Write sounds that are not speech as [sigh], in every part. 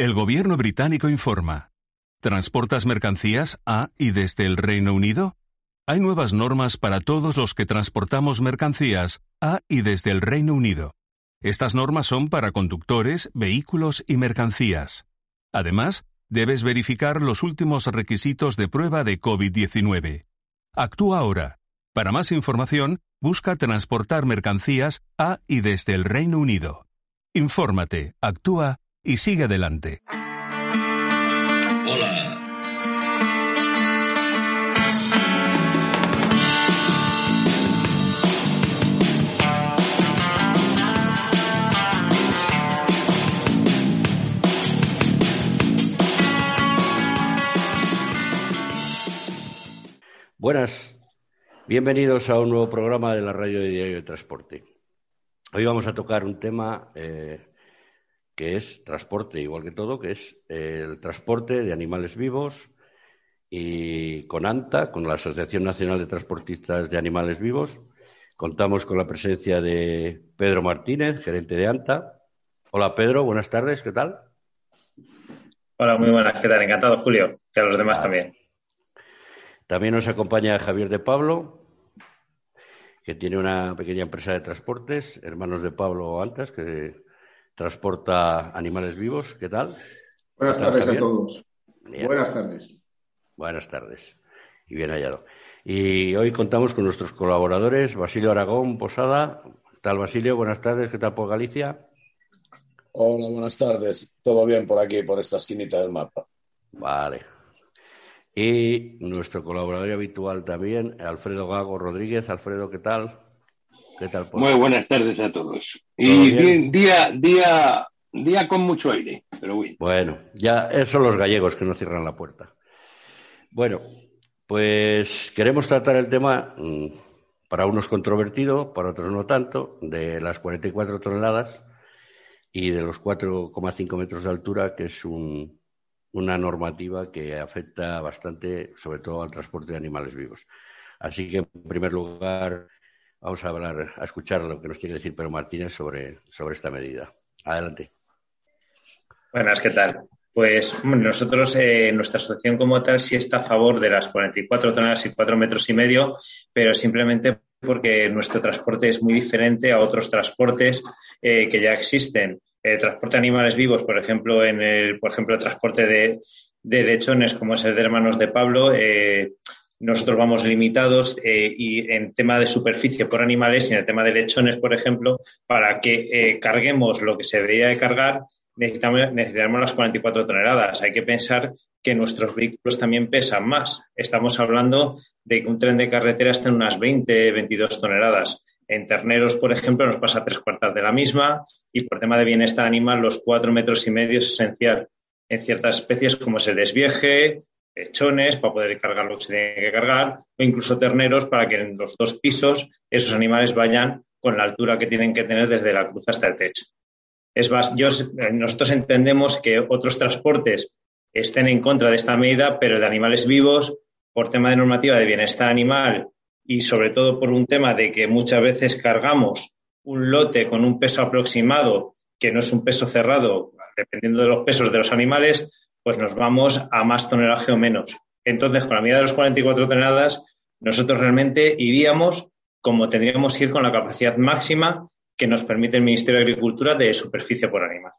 El gobierno británico informa. ¿Transportas mercancías a y desde el Reino Unido? Hay nuevas normas para todos los que transportamos mercancías a y desde el Reino Unido. Estas normas son para conductores, vehículos y mercancías. Además, debes verificar los últimos requisitos de prueba de COVID-19. Actúa ahora. Para más información, busca transportar mercancías a y desde el Reino Unido. Infórmate, actúa y sigue adelante. Hola. Buenas, bienvenidos a un nuevo programa de la Radio de Diario de Transporte. Hoy vamos a tocar un tema eh, que es transporte, igual que todo, que es el transporte de animales vivos y con ANTA, con la Asociación Nacional de Transportistas de Animales Vivos. Contamos con la presencia de Pedro Martínez, gerente de ANTA. Hola Pedro, buenas tardes, ¿qué tal? Hola, muy buenas, ¿qué tal? Encantado, Julio, y a los demás también. También nos acompaña Javier de Pablo, que tiene una pequeña empresa de transportes, hermanos de Pablo Antas, que transporta animales vivos. ¿Qué tal? Buenas tardes a todos. Buenas tardes. Buenas tardes. Y bien hallado. Y hoy contamos con nuestros colaboradores, Basilio Aragón, Posada. ¿Qué tal, Basilio? Buenas tardes. ¿Qué tal por Galicia? Hola, buenas tardes. Todo bien por aquí, por esta esquinita del mapa. Vale, y nuestro colaborador habitual también, Alfredo Gago Rodríguez. Alfredo, ¿qué tal? ¿Qué tal? Muy buenas tardes a todos. Y bien? día, día, día con mucho aire, pero bien. Bueno, ya son los gallegos que no cierran la puerta. Bueno, pues queremos tratar el tema, mm, para unos controvertido, para otros no tanto, de las 44 toneladas y de los 4,5 metros de altura, que es un, una normativa que afecta bastante, sobre todo al transporte de animales vivos. Así que, en primer lugar, vamos a hablar, a escuchar lo que nos quiere decir Pedro Martínez sobre, sobre esta medida. Adelante. Buenas, ¿qué tal? Pues nosotros, eh, nuestra asociación como tal, sí está a favor de las 44 toneladas y 4 metros y medio, pero simplemente porque nuestro transporte es muy diferente a otros transportes eh, que ya existen el transporte de animales vivos, por ejemplo, en el, por ejemplo, el transporte de, lechones, como es el de hermanos de Pablo, eh, nosotros vamos limitados eh, y en tema de superficie por animales y en el tema de lechones, por ejemplo, para que eh, carguemos lo que se debería de cargar, necesitamos, las 44 toneladas. Hay que pensar que nuestros vehículos también pesan más. Estamos hablando de que un tren de carretera está en unas 20, 22 toneladas. En terneros, por ejemplo, nos pasa tres cuartas de la misma y por tema de bienestar animal, los cuatro metros y medio es esencial. En ciertas especies, como es el desvieje, lechones para poder cargar lo que se tiene que cargar, o incluso terneros para que en los dos pisos esos animales vayan con la altura que tienen que tener desde la cruz hasta el techo. Es más, nosotros entendemos que otros transportes estén en contra de esta medida, pero de animales vivos, por tema de normativa de bienestar animal y sobre todo por un tema de que muchas veces cargamos un lote con un peso aproximado que no es un peso cerrado, dependiendo de los pesos de los animales, pues nos vamos a más tonelaje o menos. Entonces, con la medida de los 44 toneladas, nosotros realmente iríamos como tendríamos que ir con la capacidad máxima que nos permite el Ministerio de Agricultura de superficie por animal.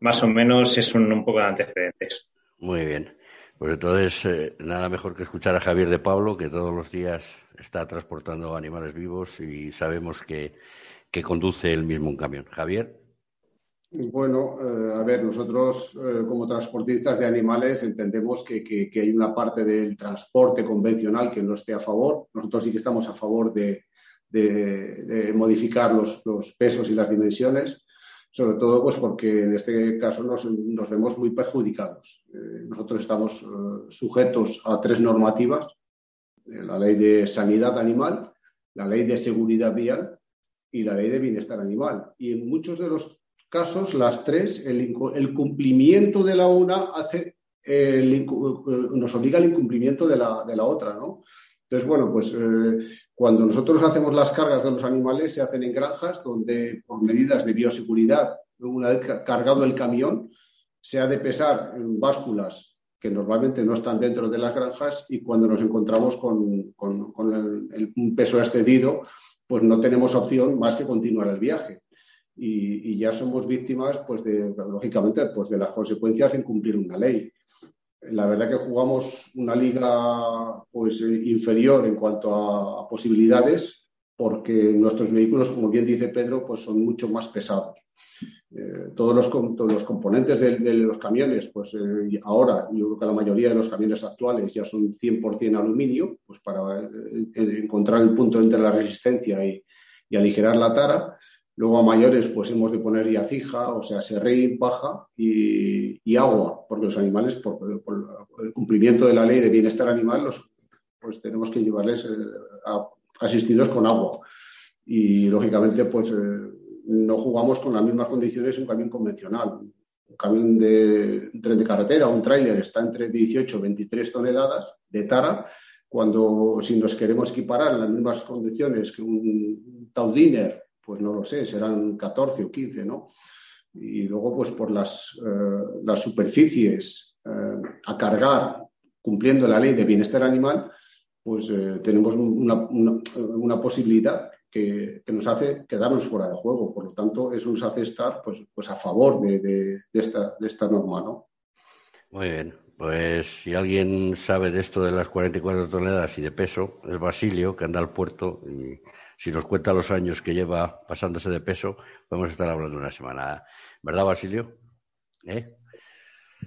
Más o menos es un, poco de antecedentes. Muy bien. Pues entonces, eh, nada mejor que escuchar a Javier de Pablo, que todos los días está transportando animales vivos y sabemos que, conduce él mismo un camión. Javier. Bueno, eh, a ver, nosotros eh, como transportistas de animales entendemos que, hay una parte del transporte convencional que no esté a favor. Nosotros sí que estamos a favor de, modificar los, pesos y las dimensiones sobre todo pues porque en este caso nos, vemos muy perjudicados. Eh, nosotros estamos sujetos a tres normativas, la ley de sanidad animal, la ley de seguridad vial y la ley de bienestar animal. Y en muchos de los casos, las tres, el, cumplimiento de la una hace, nos obliga al incumplimiento de la, de la otra, ¿no? Entonces, bueno, pues eh, cuando nosotros hacemos las cargas de los animales se hacen en granjas donde por medidas de bioseguridad, una vez cargado el camión, se ha de pesar en básculas que normalmente no están dentro de las granjas y cuando nos encontramos con, un peso excedido, pues no tenemos opción más que continuar el viaje. Y, ya somos víctimas, pues de, lógicamente, pues de las consecuencias de incumplir una ley. La verdad que jugamos una liga pues, inferior en cuanto a posibilidades, porque nuestros vehículos, como bien dice Pedro, pues son mucho más pesados. Eh, todos, los, los, componentes de, los camiones, pues eh, ahora yo creo que la mayoría de los camiones actuales ya son 100% aluminio, pues para eh, encontrar el punto entre la resistencia y, aligerar la tara. Luego a mayores pues hemos de poner ya fija, o sea, serrey, paja y, agua, porque los animales, por, el cumplimiento de la ley de bienestar animal, los, pues tenemos que llevarles asistidos con agua. Y lógicamente, pues no jugamos con las mismas condiciones un camión convencional. Un camión de tren de carretera, un tráiler está entre 18 y 23 toneladas de tara, cuando si nos queremos equiparar en las mismas condiciones que un Taudiner, pues no lo sé, serán 14 o 15, ¿no? Y luego, pues por las, eh, las superficies eh, a cargar cumpliendo la ley de bienestar animal, pues eh, tenemos una, una, posibilidad que, nos hace quedarnos fuera de juego. Por lo tanto, eso nos hace estar pues, pues a favor de, esta, de esta norma, ¿no? Muy bien. Pues si alguien sabe de esto de las 44 toneladas y de peso, es Basilio, que anda al puerto y si nos cuenta los años que lleva pasándose de peso, podemos estar hablando una semana. ¿Verdad, Basilio? ¿Eh?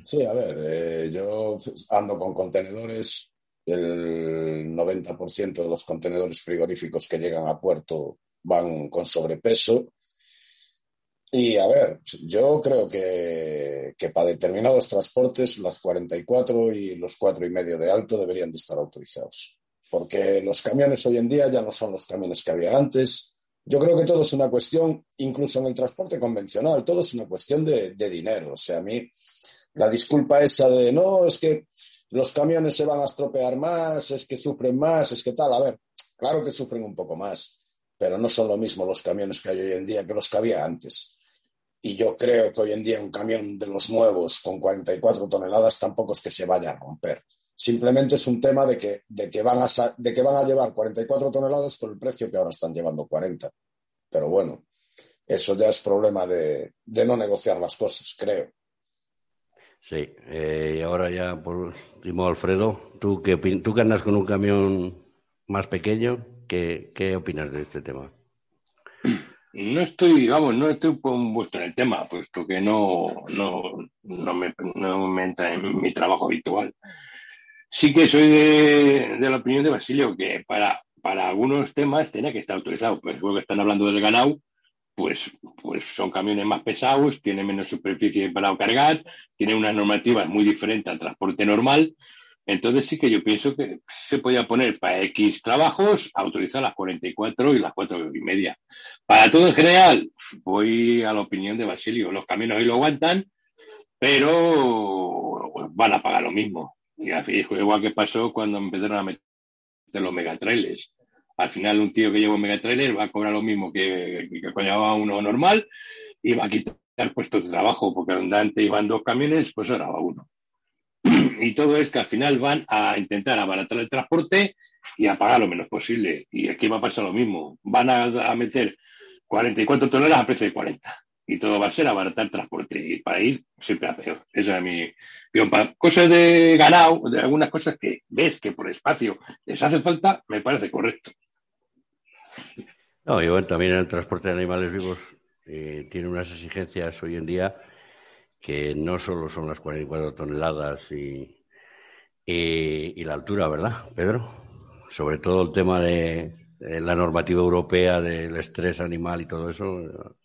Sí, a ver, eh, yo ando con contenedores el 90% de los contenedores frigoríficos que llegan a puerto van con sobrepeso. Y a ver, yo creo que, que para determinados transportes las 44 y los cuatro y medio de alto deberían de estar autorizados. Porque los camiones hoy en día ya no son los camiones que había antes. Yo creo que todo es una cuestión, incluso en el transporte convencional, todo es una cuestión de, dinero. O sea, a mí la disculpa esa de no, es que los camiones se van a estropear más, es que sufren más, es que tal. A ver, claro que sufren un poco más, pero no son lo mismo los camiones que hay hoy en día que los que había antes. Y yo creo que hoy en día un camión de los nuevos con 44 toneladas tampoco es que se vaya a romper. Simplemente es un tema de que, de que, van, a, de que van a llevar 44 toneladas por el precio que ahora están llevando 40. Pero bueno, eso ya es problema de, de no negociar las cosas, creo. Sí, eh, y ahora ya por último, Alfredo, ¿tú que, tú que andas con un camión más pequeño, ¿qué, qué opinas de este tema? No estoy, vamos, no estoy puesto en el tema, puesto que no, no, no, me, no me entra en mi trabajo habitual. Sí que soy de, la opinión de Basilio, que para, para algunos temas tenía que estar autorizado. Pues luego que están hablando del ganado, pues, pues son camiones más pesados, tienen menos superficie para cargar, tienen unas normativas muy diferentes al transporte normal. Entonces sí que yo pienso que se podía poner para X trabajos, autorizar las 44 y las 4 y media. Para todo en general, voy a la opinión de Basilio. Los camiones hoy lo aguantan, pero van a pagar lo mismo. Y igual que pasó cuando empezaron a meter los megatrailers al final un tío que lleva un megatrailer va a cobrar lo mismo que, que, que uno normal y va a quitar puestos de trabajo, porque donde antes iban dos camiones, pues ahora va uno. [clears throat] Y todo es que al final van a intentar abaratar el transporte y a pagar lo menos posible. Y aquí va a pasar lo mismo. Van a, meter 44 toneladas a precio de 40. Y todo va a ser abaratar transporte. Y para ir siempre a peor. Esa es mi opinión. cosas de ganado, de algunas cosas que ves que por espacio les hace falta, me parece correcto. No, y bueno, también el transporte de animales vivos eh, tiene unas exigencias hoy en día que no solo son las 44 toneladas y, y, la altura, ¿verdad, Pedro? Sobre todo el tema de, la normativa europea del estrés animal y todo eso.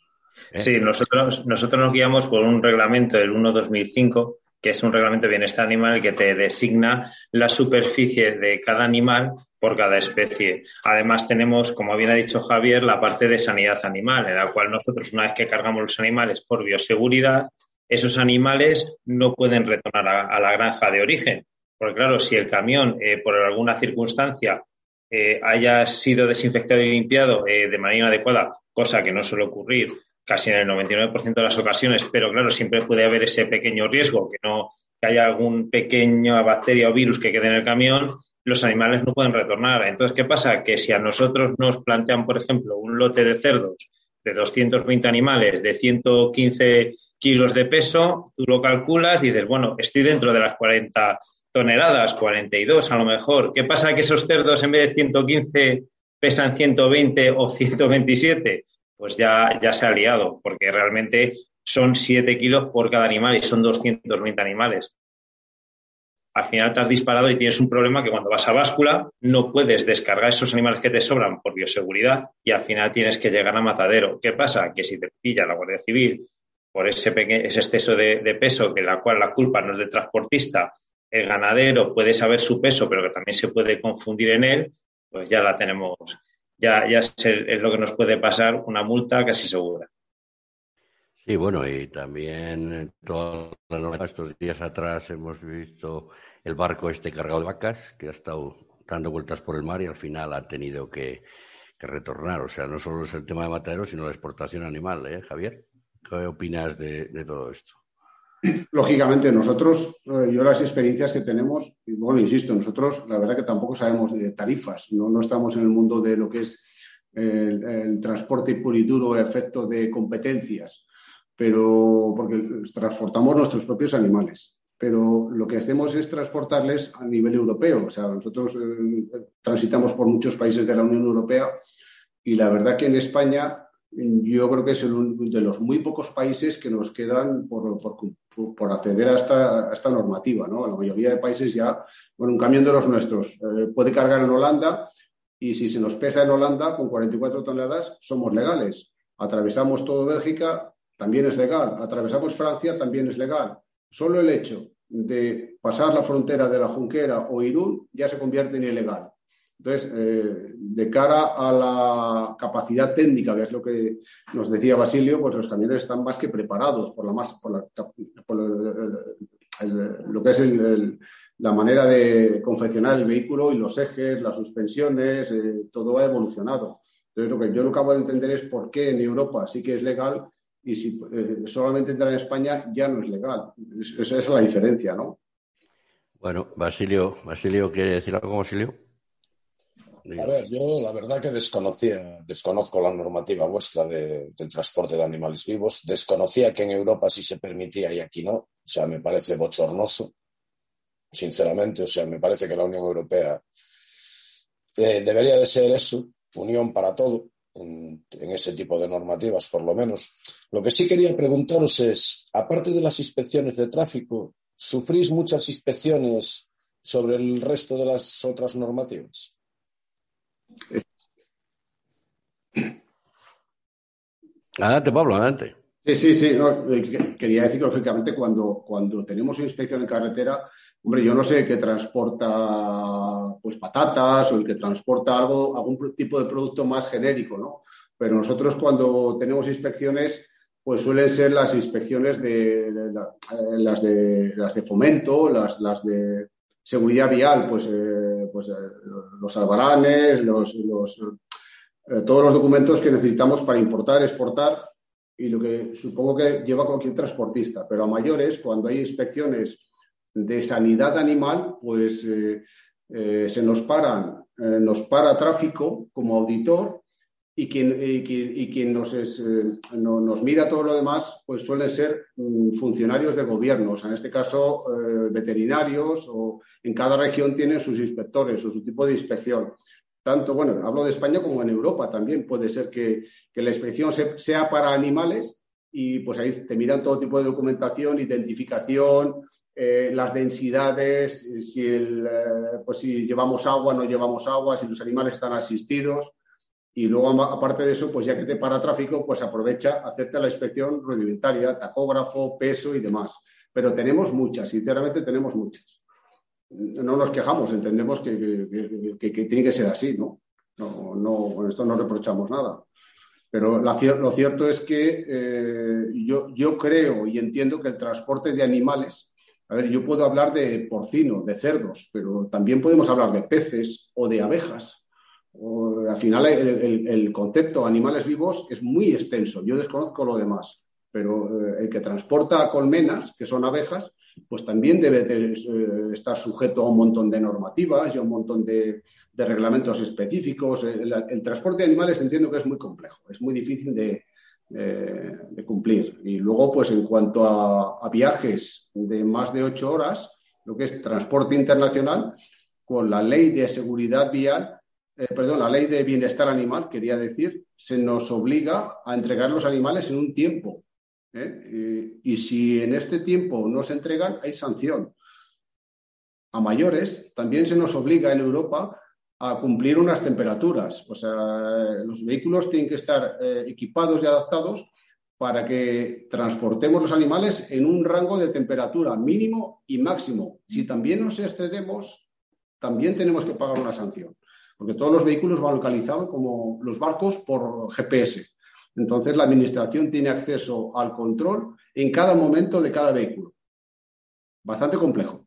¿Eh? Sí, nosotros, nosotros nos guiamos por un reglamento del 1-2005 que es un reglamento de bienestar animal que te designa la superficie de cada animal por cada especie. Además, tenemos, como bien ha dicho Javier, la parte de sanidad animal, en la cual nosotros, una vez que cargamos los animales por bioseguridad, esos animales no pueden retornar a, la granja de origen. Porque, claro, si el camión, eh, por alguna circunstancia, eh, haya sido desinfectado y limpiado eh, de manera adecuada, cosa que no suele ocurrir, casi en el 99% de las ocasiones, pero claro, siempre puede haber ese pequeño riesgo, que no que haya algún pequeño bacteria o virus que quede en el camión, los animales no pueden retornar. Entonces, ¿qué pasa? Que si a nosotros nos plantean, por ejemplo, un lote de cerdos de 220 animales de 115 kilos de peso, tú lo calculas y dices, bueno, estoy dentro de las 40 toneladas, 42 a lo mejor. ¿Qué pasa que esos cerdos en vez de 115 pesan 120 o 127? Pues ya, ya se ha liado, porque realmente son 7 kilos por cada animal y son 220 animales. Al final te has disparado y tienes un problema que cuando vas a báscula no puedes descargar esos animales que te sobran por bioseguridad y al final tienes que llegar a matadero. ¿Qué pasa? Que si te pilla la Guardia Civil por ese, ese exceso de, peso, que la cual la culpa no es del transportista, el ganadero puede saber su peso, pero que también se puede confundir en él, pues ya la tenemos, ya, ya es, lo que nos puede pasar una multa casi segura. Sí, bueno, y también todos estos días atrás hemos visto el barco este cargado de vacas que ha estado dando vueltas por el mar y al final ha tenido que, retornar. O sea, no solo es el tema de mataderos, sino la exportación animal, ¿eh, Javier? ¿Qué opinas de todo esto? Lógicamente, nosotros, eh, yo las experiencias que tenemos, y bueno, insisto, nosotros la verdad que tampoco sabemos de tarifas, no, no estamos en el mundo de lo que es el, transporte puro y duro, efecto de competencias, pero porque transportamos nuestros propios animales. Pero lo que hacemos es transportarles a nivel europeo. O sea, nosotros eh, transitamos por muchos países de la Unión Europea y la verdad que en España yo creo que es uno de los muy pocos países que nos quedan por, por, acceder a esta, normativa. ¿no? La mayoría de países ya, bueno, un camión de los nuestros eh, puede cargar en Holanda y si se nos pesa en Holanda con 44 toneladas somos legales. Atravesamos todo Bélgica, también es legal. Atravesamos Francia, también es legal. Solo el hecho de pasar la frontera de la Junquera o Irún ya se convierte en ilegal. Entonces, eh, de cara a la capacidad técnica, que es lo que nos decía Basilio, pues los camiones están más que preparados por, la más, por, lo que es la manera de confeccionar el vehículo y los ejes, las suspensiones, eh, todo ha evolucionado. Entonces, lo que yo no acabo de entender es por qué en Europa sí que es legal y si eh, solamente entrar en España ya no es legal. esa es la diferencia, ¿no? Bueno, Basilio, Basilio, ¿quiere decir algo, Basilio? A ver, yo la verdad que desconocía, desconozco la normativa vuestra de, del transporte de animales vivos, desconocía que en Europa sí se permitía y aquí no, o sea, me parece bochornoso, sinceramente, o sea, me parece que la Unión Europea eh, debería de ser eso, unión para todo, en, en, ese tipo de normativas, por lo menos. Lo que sí quería preguntaros es, aparte de las inspecciones de tráfico, ¿sufrís muchas inspecciones sobre el resto de las otras normativas? Adelante, Pablo, adelante. Sí, sí, sí. Eh, quería decir que, lógicamente, cuando, cuando tenemos inspección en carretera, hombre, yo no sé qué transporta pues patatas o el que transporta algo, algún tipo de producto más genérico, ¿no? Pero nosotros cuando tenemos inspecciones, pues suelen ser las inspecciones de, las de las de fomento, las, las de seguridad vial, pues, eh, pues eh, los albaranes, los, los eh, todos los documentos que necesitamos para importar, exportar y lo que supongo que lleva cualquier transportista. Pero a mayores, cuando hay inspecciones de sanidad animal, pues se nos paran, nos para tráfico como auditor y quien, y, quien nos, es, eh, nos mira todo lo demás, pues suelen ser mm, funcionarios del gobierno, o sea, en este caso eh, veterinarios, o en cada región tienen sus inspectores o su tipo de inspección. Tanto, bueno, hablo de España como en Europa también. Puede ser que, que la inspección sea para animales y pues ahí te miran todo tipo de documentación, identificación, eh, las densidades, si, el, pues si llevamos agua, no llevamos agua, si los animales están asistidos y luego, aparte de eso, pues ya que te para tráfico, pues aprovecha, acepta la inspección rudimentaria, tacógrafo, peso y demás. Pero tenemos muchas, sinceramente tenemos muchas. No nos quejamos, entendemos que, tiene que ser así, ¿no? No, con esto no reprochamos nada. Pero lo cierto es que eh, yo, yo creo y entiendo que el transporte de animales, a ver, yo puedo hablar de porcinos, de cerdos, pero también podemos hablar de peces o de abejas al final el, concepto animales vivos es muy extenso. Yo desconozco lo demás, pero eh, el que transporta colmenas, que son abejas, pues también debe eh, estar sujeto a un montón de normativas y a un montón de, reglamentos específicos. El, transporte de animales entiendo que es muy complejo, es muy difícil de, eh, cumplir. Y luego, pues en cuanto a, viajes de más de ocho horas, lo que es transporte internacional, con la ley de seguridad vial, eh, perdón, la ley de bienestar animal, quería decir, se nos obliga a entregar los animales en un tiempo ¿eh? Y, si en este tiempo no se entregan, hay sanción. A mayores también se nos obliga en Europa a cumplir unas temperaturas. O sea, los vehículos tienen que estar eh, equipados y adaptados para que transportemos los animales en un rango de temperatura mínimo y máximo. Si también nos excedemos, también tenemos que pagar una sanción, porque todos los vehículos van localizados como los barcos por GPS. Entonces, la Administración tiene acceso al control en cada momento de cada vehículo. Bastante complejo.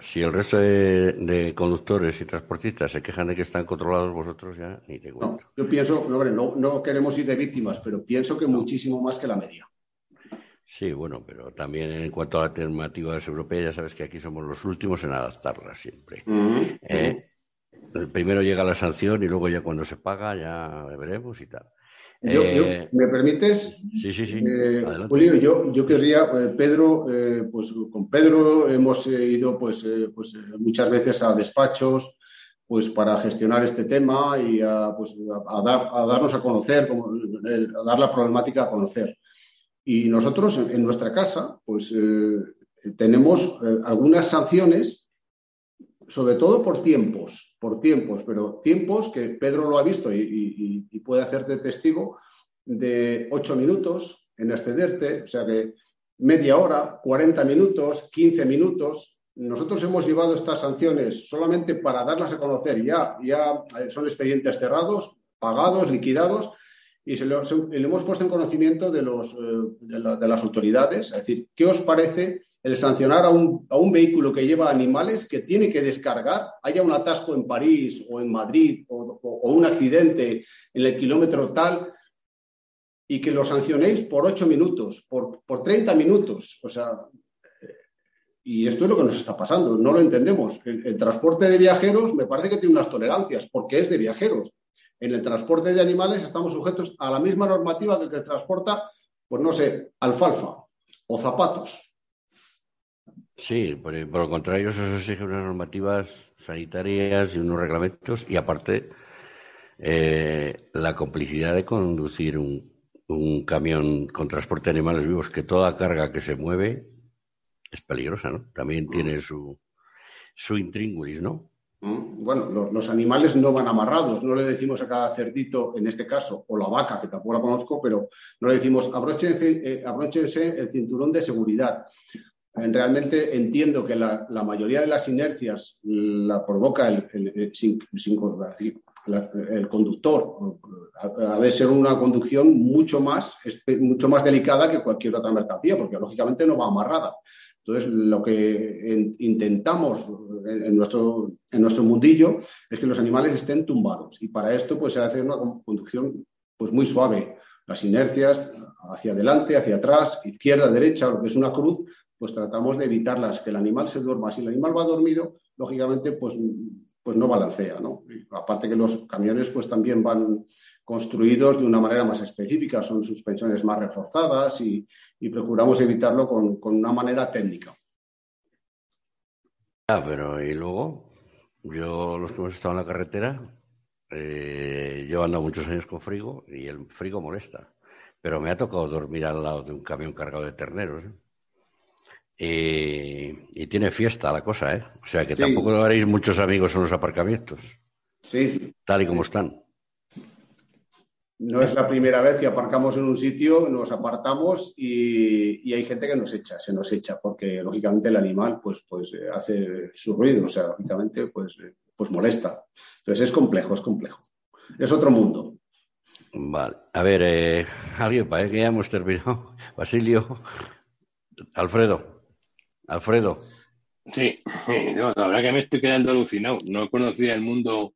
si, el resto de, conductores y transportistas se quejan de que están controlados, vosotros ya ni te cuento. yo pienso, no, no queremos ir de víctimas, pero pienso que muchísimo más que la media. Sí, bueno, pero también en cuanto a alternativas europeas, ya sabes que aquí somos los últimos en adaptarlas siempre. Eh, primero llega la sanción y luego ya cuando se paga ya veremos y tal. Eh, ¿Me permites? Sí, sí, sí. Eh, Julio, yo, yo querría, eh, Pedro, pues con Pedro hemos ido pues, pues muchas veces a despachos pues para gestionar este tema y a, pues, a, dar, a darnos a conocer, como, a dar la problemática a conocer. Y nosotros en, nuestra casa pues tenemos algunas sanciones, sobre todo por tiempos por tiempos, pero tiempos que Pedro lo ha visto y, puede hacerte testigo de ocho minutos en excederte, o sea que media hora, 40 minutos, 15 minutos. Nosotros hemos llevado estas sanciones solamente para darlas a conocer. Ya, ya son expedientes cerrados, pagados, liquidados, y se lo, hemos puesto en conocimiento de, los, eh, de las autoridades. Es decir, ¿qué os parece el sancionar a un, a un, vehículo que lleva animales que tiene que descargar, haya un atasco en París o en Madrid o, un accidente en el kilómetro tal, y que lo sancionéis por ocho minutos, por, por 30 minutos. O sea, y esto es lo que nos está pasando, no lo entendemos. El, transporte de viajeros me parece que tiene unas tolerancias, porque es de viajeros. En el transporte de animales estamos sujetos a la misma normativa que el que transporta, pues no sé, alfalfa o zapatos. Sí, por, lo contrario, eso exige unas normativas sanitarias y unos reglamentos y aparte eh, la complicidad de conducir un, un, camión con transporte de animales vivos, que toda carga que se mueve es peligrosa, ¿no? También tiene su, su intríngulis, ¿no? Mm, bueno, los, animales no van amarrados, no le decimos a cada cerdito, en este caso, o la vaca, que tampoco la conozco, pero no le decimos abróchense, eh, abróchense el cinturón de seguridad realmente entiendo que la, mayoría de las inercias la provoca el, el, el conductor. Ha de ser una conducción mucho más, mucho más delicada que cualquier otra mercancía, porque lógicamente no va amarrada. Entonces, lo que intentamos en, nuestro, en nuestro mundillo es que los animales estén tumbados. Y para esto, pues se hace una conducción pues, muy suave. Las inercias hacia adelante, hacia atrás, izquierda, derecha, lo que es una cruz, pues tratamos de evitarlas, que el animal se duerma. Si el animal va dormido, lógicamente, pues, pues no balancea, ¿no? aparte que los camiones, pues también van construidos de una manera más específica, son suspensiones más reforzadas y, procuramos evitarlo con, una manera técnica. Ah, pero y luego, yo los que hemos estado en la carretera, eh, yo ando muchos años con frigo y el frigo molesta, pero me ha tocado dormir al lado de un camión cargado de terneros. ¿eh? Y, tiene fiesta la cosa, ¿eh? O sea que tampoco haréis muchos amigos en los aparcamientos. Sí, sí. Tal y como están. No es la primera vez que aparcamos en un sitio, nos apartamos y, hay gente que nos echa, se nos echa, porque lógicamente el animal pues, pues eh, hace su ruido, o sea, lógicamente pues, eh, pues molesta. Entonces es complejo, es complejo. Es otro mundo. Vale. A ver, eh, alguien, parece que ya hemos terminado. [laughs] Basilio, Alfredo. Alfredo. Sí, [laughs] la verdad que me estoy quedando alucinado. No conocía el mundo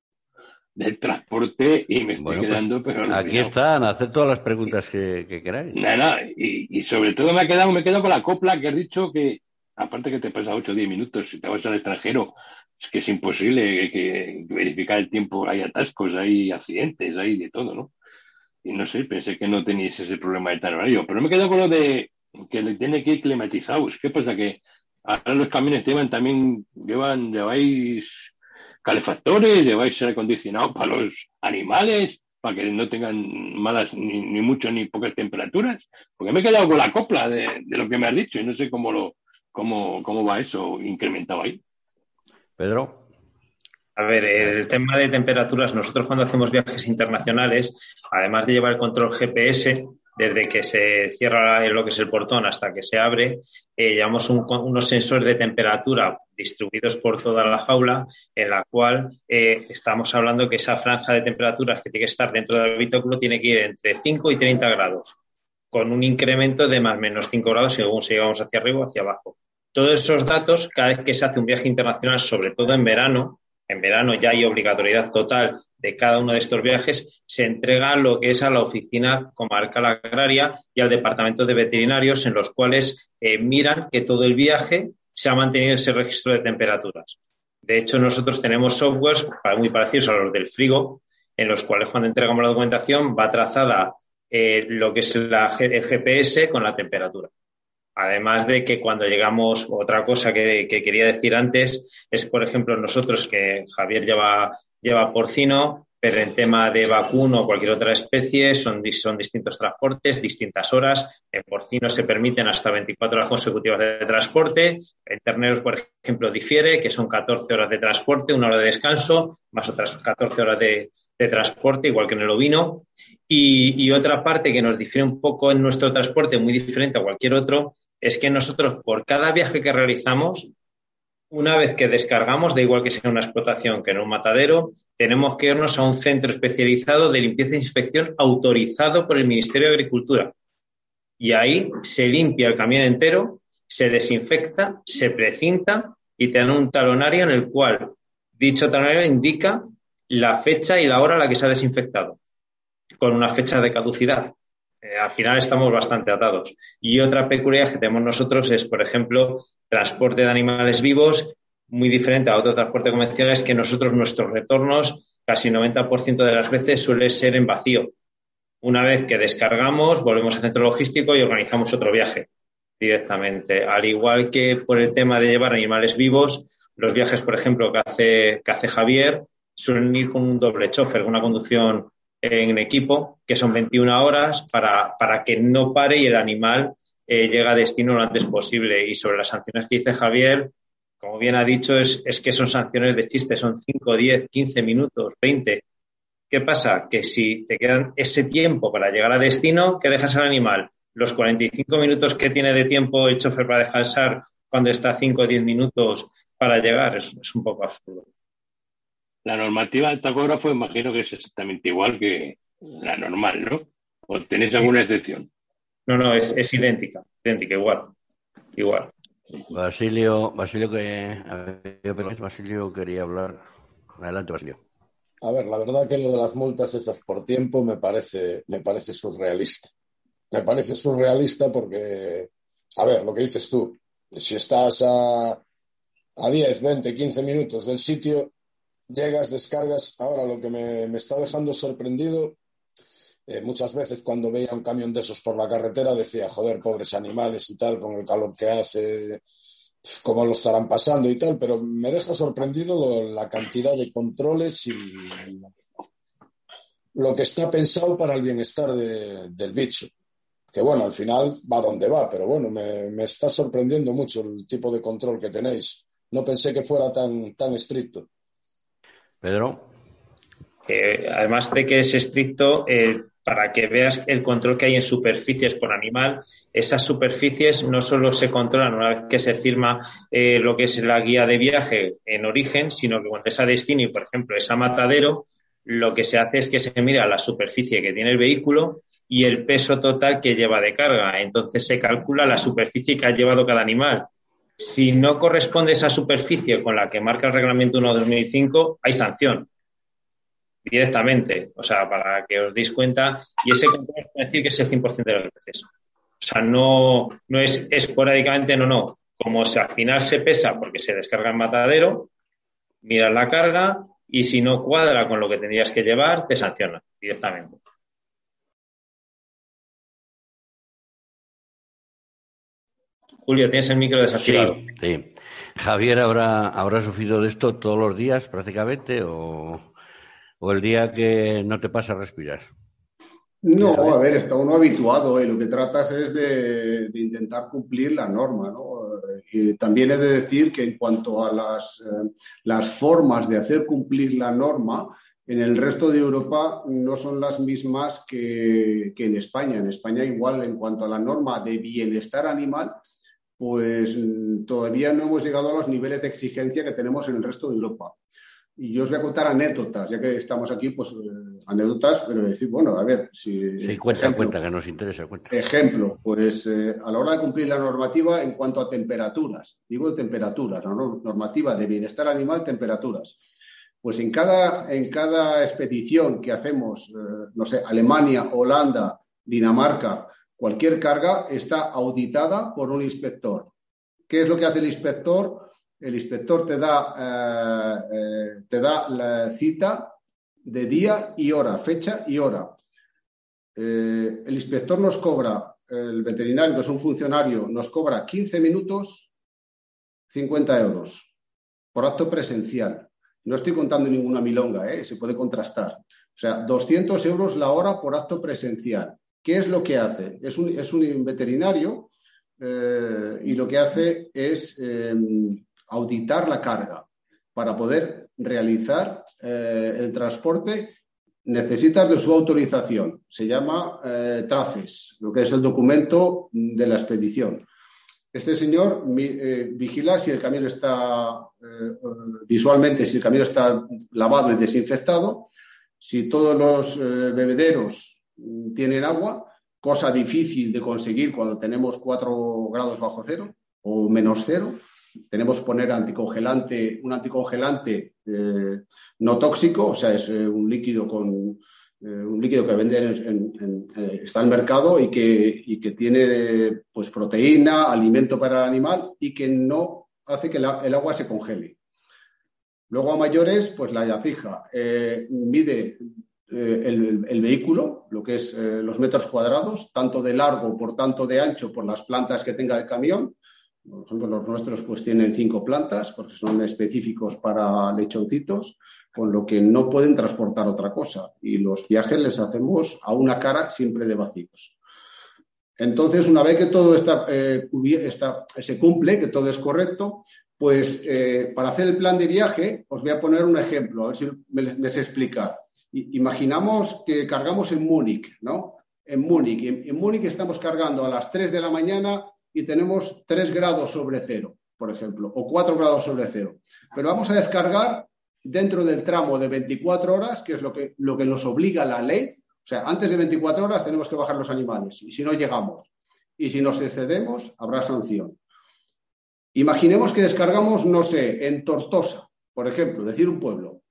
del transporte y me estoy pues, quedando, pero aquí están, haced todas las preguntas que, queráis. Nada, y, sobre todo me ha quedado, me quedado con la copla que has dicho que, aparte que te pasa 8 o 10 minutos, si te vas al extranjero, es que es imposible que, verificar el tiempo, hay atascos, hay accidentes, hay de todo, ¿no? Y no sé, pensé que no teníais ese problema de tan horario, pero me he quedado con lo de que le tiene que ir climatizados. ¿Qué pasa? Que ahora los camiones llevan también, llevan, lleváis calefactores, lleváis aire acondicionado para los animales, para que no tengan malas ni, ni mucho ni pocas temperaturas. Porque me he quedado con la copla de, lo que me has dicho y no sé cómo lo cómo, cómo va eso incrementado ahí. Pedro. A ver, el tema de temperaturas, nosotros cuando hacemos viajes internacionales, además de llevar el control GPS, desde que se cierra lo que es el portón hasta que se abre, eh, llevamos unos sensores de temperatura distribuidos por toda la jaula, en la cual eh, estamos hablando que esa franja de temperaturas que tiene que estar dentro del habitáculo tiene que ir entre 5 y 30 grados, con un incremento de más o menos 5 grados según si llegamos hacia arriba o hacia abajo. Todos esos datos, cada vez que se hace un viaje internacional, sobre todo en verano, en verano ya hay obligatoriedad total de cada uno de estos viajes, se entrega lo que es a la oficina comarcal agraria y al departamento de veterinarios, en los cuales eh, miran que todo el viaje se ha mantenido ese registro de temperaturas. De hecho, nosotros tenemos softwares muy parecidos a los del frigo, en los cuales cuando entregamos la documentación va trazada eh, lo que es el GPS con la temperatura. Además de que cuando llegamos, otra cosa que, quería decir antes es, por ejemplo, nosotros que Javier lleva, lleva porcino, pero en tema de vacuno o cualquier otra especie son, son distintos transportes, distintas horas. En porcino se permiten hasta 24 horas consecutivas de transporte. En terneros, por ejemplo, difiere, que son 14 horas de transporte, una hora de descanso, más otras 14 horas de, transporte, igual que en el ovino. Y, otra parte que nos difiere un poco en nuestro transporte, muy diferente a cualquier otro, es que nosotros por cada viaje que realizamos, una vez que descargamos, da igual que sea una explotación que en un matadero, tenemos que irnos a un centro especializado de limpieza e inspección autorizado por el Ministerio de Agricultura. Y ahí se limpia el camión entero, se desinfecta, se precinta y te dan un talonario en el cual dicho talonario indica la fecha y la hora a la que se ha desinfectado, con una fecha de caducidad. Eh, al final estamos bastante atados. Y otra peculiaridad que tenemos nosotros es, por ejemplo, transporte de animales vivos, muy diferente a otro transporte convencional, es que nosotros nuestros retornos, casi 90% de las veces, suele ser en vacío. Una vez que descargamos, volvemos al centro logístico y organizamos otro viaje directamente. Al igual que por el tema de llevar animales vivos, los viajes, por ejemplo, que hace, que hace Javier, suelen ir con un doble chofer, una conducción en equipo, que son 21 horas, para, para que no pare y el animal eh, llegue a destino lo antes posible. Y sobre las sanciones que dice Javier, como bien ha dicho, es, es que son sanciones de chiste, son 5, 10, 15 minutos, 20. ¿Qué pasa? Que si te quedan ese tiempo para llegar a destino, ¿qué dejas al animal? Los 45 minutos que tiene de tiempo el chofer para descansar cuando está 5 o 10 minutos para llegar es, es un poco absurdo. La normativa del tacógrafo imagino que es exactamente igual que la normal, ¿no? ¿O tenéis alguna excepción? No, no, es, es idéntica, idéntica, igual. Igual. Basilio, Basilio que Basilio quería hablar. Adelante, Basilio. A ver, la verdad que lo de las multas esas por tiempo me parece, me parece surrealista. Me parece surrealista porque, a ver, lo que dices tú, si estás a, a 10, 20, 15 minutos del sitio, llegas, descargas. Ahora, lo que me, está dejando sorprendido, eh, muchas veces cuando veía un camión de esos por la carretera decía, joder, pobres animales y tal, con el calor que hace, cómo lo estarán pasando y tal, pero me deja sorprendido la cantidad de controles y lo que está pensado para el bienestar del bicho. Que bueno, al final va donde va, pero bueno, me, me está sorprendiendo mucho el tipo de control que tenéis. No pensé que fuera tan, tan estricto. Pedro. además de que es estricto, eh, para que veas el control que hay en superficies por animal, esas superficies no solo se controlan una vez que se firma eh, lo que es la guía de viaje en origen, sino que cuando es a destino y, por ejemplo, es a matadero, lo que se hace es que se mira la superficie que tiene el vehículo y el peso total que lleva de carga. Entonces se calcula la superficie que ha llevado cada animal si no corresponde esa superficie con la que marca el reglamento 1 2005, hay sanción directamente, o sea, para que os deis cuenta, y ese control es decir que es el 100% de las veces. O sea, no, no es esporádicamente, no, no. Como si al final se pesa porque se descarga el matadero, miras la carga y si no cuadra con lo que tendrías que llevar, te sanciona directamente. Julio, ¿tienes el micro desactivado? Sí, sí. Javier habrá, habrá sufrido de esto todos los días prácticamente o, o el día que no te pasa a respirar. No, a ver, está uno habituado y lo que tratas es de, intentar cumplir la norma, ¿no? Y también he de decir que en cuanto a las, eh, las formas de hacer cumplir la norma, en el resto de Europa no son las mismas que, que en España. En España igual en cuanto a la norma de bienestar animal, pues mm, todavía no hemos llegado a los niveles de exigencia que tenemos en el resto de Europa. Y yo os voy a contar anécdotas, ya que estamos aquí, pues eh, anécdotas, pero decir, bueno, a ver, si... Sí, cuenta, cuenta, que nos interesa, cuenta. Ejemplo, pues eh, a la hora de cumplir la normativa en cuanto a temperaturas, digo temperaturas, ¿no? normativa de bienestar animal, temperaturas. Pues en cada, en cada expedición que hacemos, eh, no sé, Alemania, Holanda, Dinamarca, cualquier carga está auditada por un inspector. ¿Qué es lo que hace el inspector? el inspector te da, eh, eh, te da la cita de día y hora, fecha y hora. Eh, el inspector nos cobra, el veterinario, que es un funcionario, nos cobra 15 minutos, 50 euros por acto presencial. No estoy contando ninguna milonga, se puede contrastar. O sea, 200 euros la hora por acto presencial. ¿Qué es lo que hace? Es un, veterinario y lo que hace es em, auditar la carga. Para poder realizar eh, el transporte necesitas de su autorización. Se llama eh, TRACES, lo que es el documento de la expedición. Este señor eh, vigila si el camión está visualmente, si el camión está lavado y desinfectado, si todos los bebederos tienen agua, cosa difícil de conseguir cuando tenemos 4 grados bajo cero o menos cero, tenemos que poner anticongelante, un anticongelante eh, no tóxico, o sea, es eh, un líquido con eh, un líquido que venden en, está en el mercado y que, que tiene pues proteína, alimento para el animal y que no hace que el agua se congele. Luego a mayores, pues la yacija mide el, el, vehículo, lo que es los metros cuadrados, tanto de largo por tanto de ancho por las plantas que tenga el camión, por ejemplo, los nuestros pues tienen cinco plantas porque son específicos para lechoncitos, con lo que no pueden transportar otra cosa. Y los viajes les hacemos a una cara siempre de vacíos. Entonces, una vez que todo está, eh, se cumple, que todo es correcto, pues eh, para hacer el plan de viaje os voy a poner un ejemplo, a ver si me, me explicar. Imaginamos que cargamos en Múnich, ¿no? En Múnich. En, Múnich estamos cargando a las 3 de la mañana y tenemos 3 grados sobre cero, por ejemplo, o 4 grados sobre cero. Pero vamos a descargar dentro del tramo de 24 horas, que es lo que, lo que nos obliga la ley. O sea, antes de 24 horas tenemos que bajar los animales y si no llegamos y si nos excedemos, habrá sanción. Imaginemos que descargamos, no sé, en Tortosa, por ejemplo, decir un pueblo.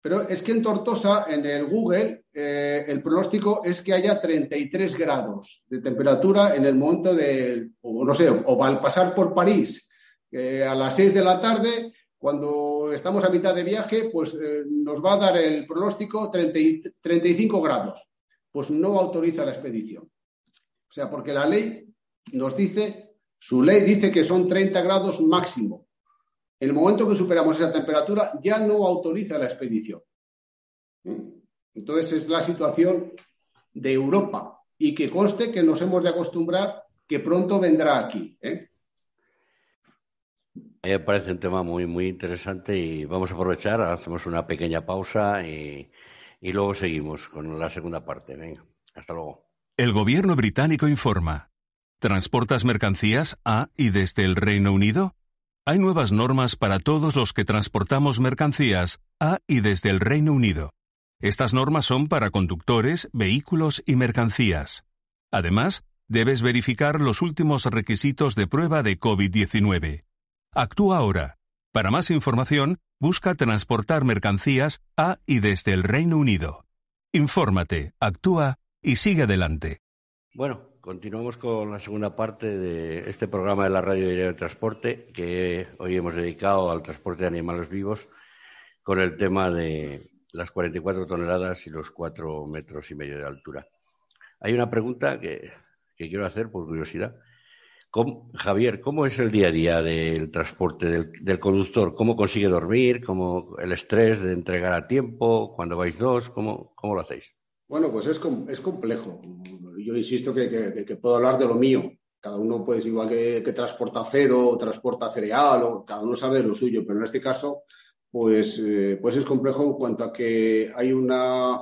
Pero es que en Tortosa, en el Google, eh, el pronóstico es que haya 33 grados de temperatura en el momento de, o no sé, o al pasar por París a las 6 de la tarde, cuando estamos a mitad de viaje, pues eh, nos va a dar el pronóstico 35 grados. Pues no autoriza la expedición. O sea, porque la ley nos dice, su ley dice que son 30 grados máximo. En el momento que superamos esa temperatura, ya no autoriza la expedición. ¿Mm? Entonces es la situación de Europa y que conste que nos hemos de acostumbrar que pronto vendrá aquí. ¿eh? Me parece un tema muy, muy interesante y vamos a aprovechar, hacemos una pequeña pausa y, y luego seguimos con la segunda parte. Venga, hasta luego. El gobierno británico informa. ¿Transportas mercancías a y desde el Reino Unido? Hay nuevas normas para todos los que transportamos mercancías a y desde el Reino Unido. Estas normas son para conductores, vehículos y mercancías. Además, debes verificar los últimos requisitos de prueba de COVID-19. Actúa ahora. Para más información, busca transportar mercancías a y desde el Reino Unido. Infórmate, actúa y sigue adelante. Bueno, continuamos con la segunda parte de este programa de la Radio de Transporte que hoy hemos dedicado al transporte de animales vivos con el tema de las 44 toneladas y los 4 metros y medio de altura. Hay una pregunta que, quiero hacer por curiosidad. Javier, ¿cómo es el día a día del transporte del, conductor? ¿Cómo consigue dormir? ¿Cómo el estrés de entregar a tiempo? ¿Cuando vais dos? ¿Cómo, cómo lo hacéis? Bueno, pues es, es complejo. Yo insisto que, puedo hablar de lo mío. Cada uno puede ser igual que, transporta acero o transporta cereal, o cada uno sabe lo suyo, pero en este caso, pues, eh, pues es complejo en cuanto a que hay una